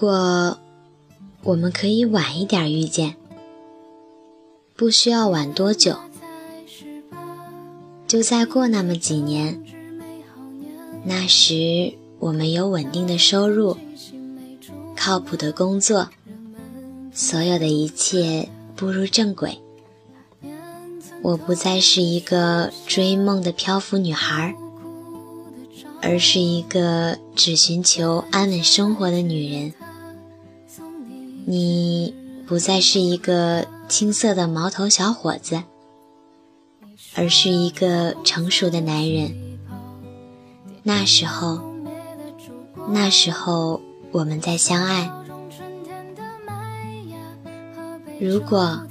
果我们可以晚一点遇见，不需要晚多久，就再过那么几年，那时我们有稳定的收入，靠谱的工作，所有的一切步入正轨，我不再是一个追梦的漂浮女孩。而是一个只寻求安稳生活的女人。你不再是一个青涩的毛头小伙子，而是一个成熟的男人。那时候，那时候我们在相爱。如果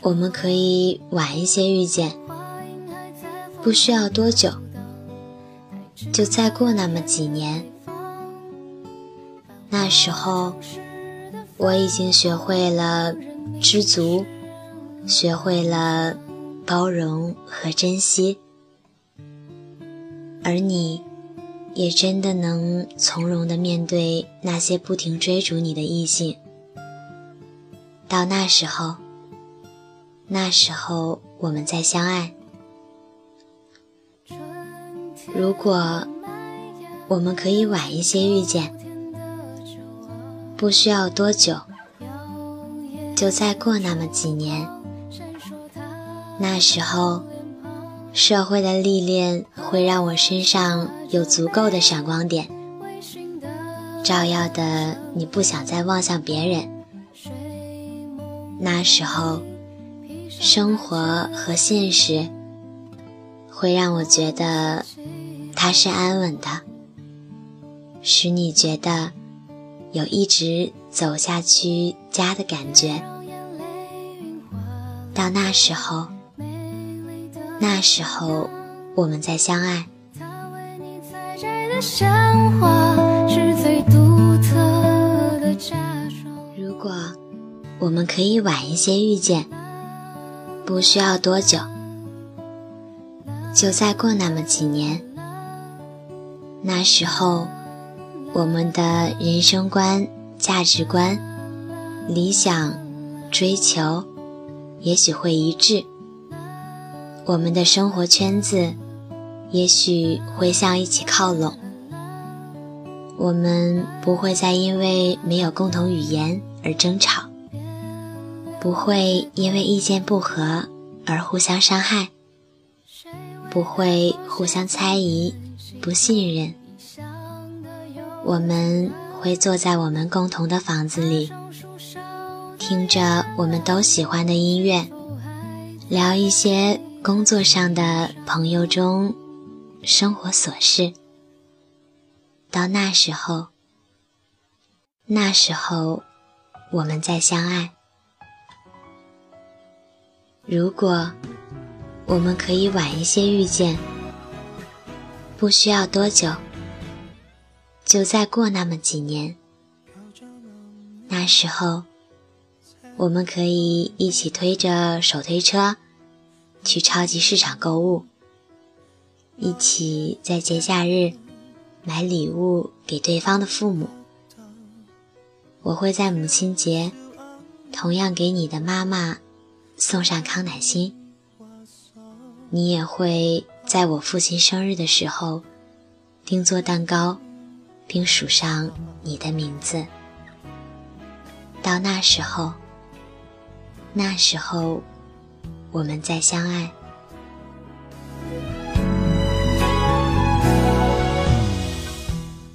我们可以晚一些遇见，不需要多久。就再过那么几年，那时候我已经学会了知足，学会了包容和珍惜，而你也真的能从容的面对那些不停追逐你的异性。到那时候，那时候我们再相爱。如果我们可以晚一些遇见，不需要多久，就再过那么几年。那时候，社会的历练会让我身上有足够的闪光点，照耀的你不想再望向别人。那时候，生活和现实会让我觉得。它是安稳的，使你觉得有一直走下去家的感觉。到那时候，那时候我们再相爱。如果我们可以晚一些遇见，不需要多久，就再过那么几年。那时候，我们的人生观、价值观、理想、追求，也许会一致。我们的生活圈子，也许会向一起靠拢。我们不会再因为没有共同语言而争吵，不会因为意见不合而互相伤害，不会互相猜疑。不信任，我们会坐在我们共同的房子里，听着我们都喜欢的音乐，聊一些工作上的、朋友中生活琐事。到那时候，那时候我们再相爱。如果我们可以晚一些遇见。不需要多久，就再过那么几年。那时候，我们可以一起推着手推车去超级市场购物，一起在节假日买礼物给对方的父母。我会在母亲节同样给你的妈妈送上康乃馨，你也会。在我父亲生日的时候，定做蛋糕，并署上你的名字。到那时候，那时候，我们再相爱。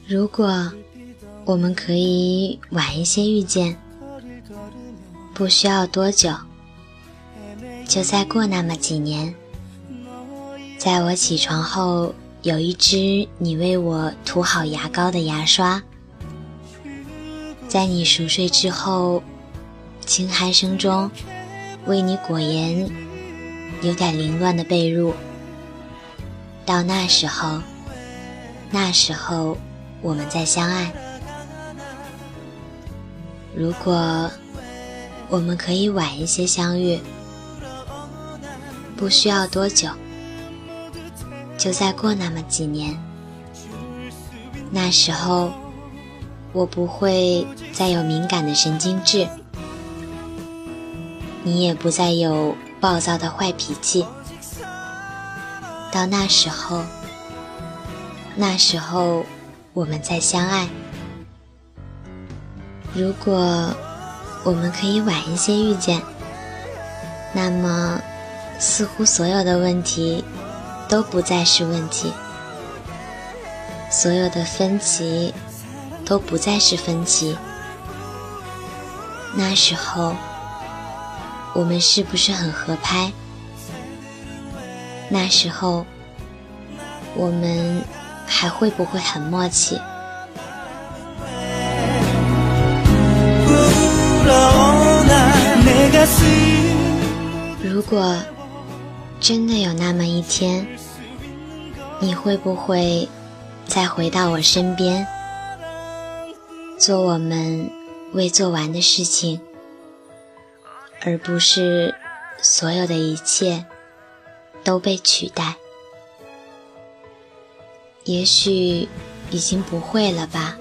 如果我们可以晚一些遇见，不需要多久，就再过那么几年。在我起床后，有一支你为我涂好牙膏的牙刷；在你熟睡之后，轻鼾声中为你裹严有点凌乱的被褥。到那时候，那时候我们再相爱。如果我们可以晚一些相遇，不需要多久。就再过那么几年，那时候我不会再有敏感的神经质，你也不再有暴躁的坏脾气。到那时候，那时候我们再相爱。如果我们可以晚一些遇见，那么似乎所有的问题都不再是问题，所有的分歧都不再是分歧。那时候，我们是不是很合拍？那时候，我们还会不会很默契？如果真的有那么一天，你会不会再回到我身边，做我们未做完的事情，而不是所有的一切？都被取代，也许已经不会了吧。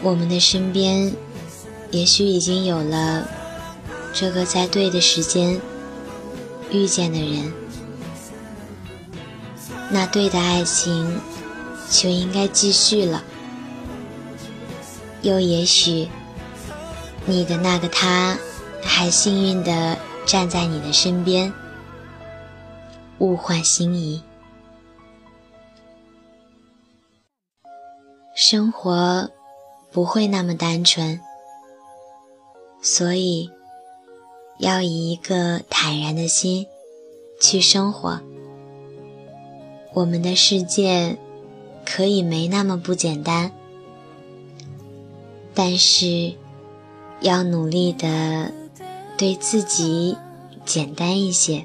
我们的身边，也许已经有了这个在对的时间遇见的人，那对的爱情就应该继续了。又也许，你的那个他还幸运的站在你的身边。物换星移，生活不会那么单纯，所以要以一个坦然的心去生活。我们的世界可以没那么不简单但是要努力的对自己简单一些。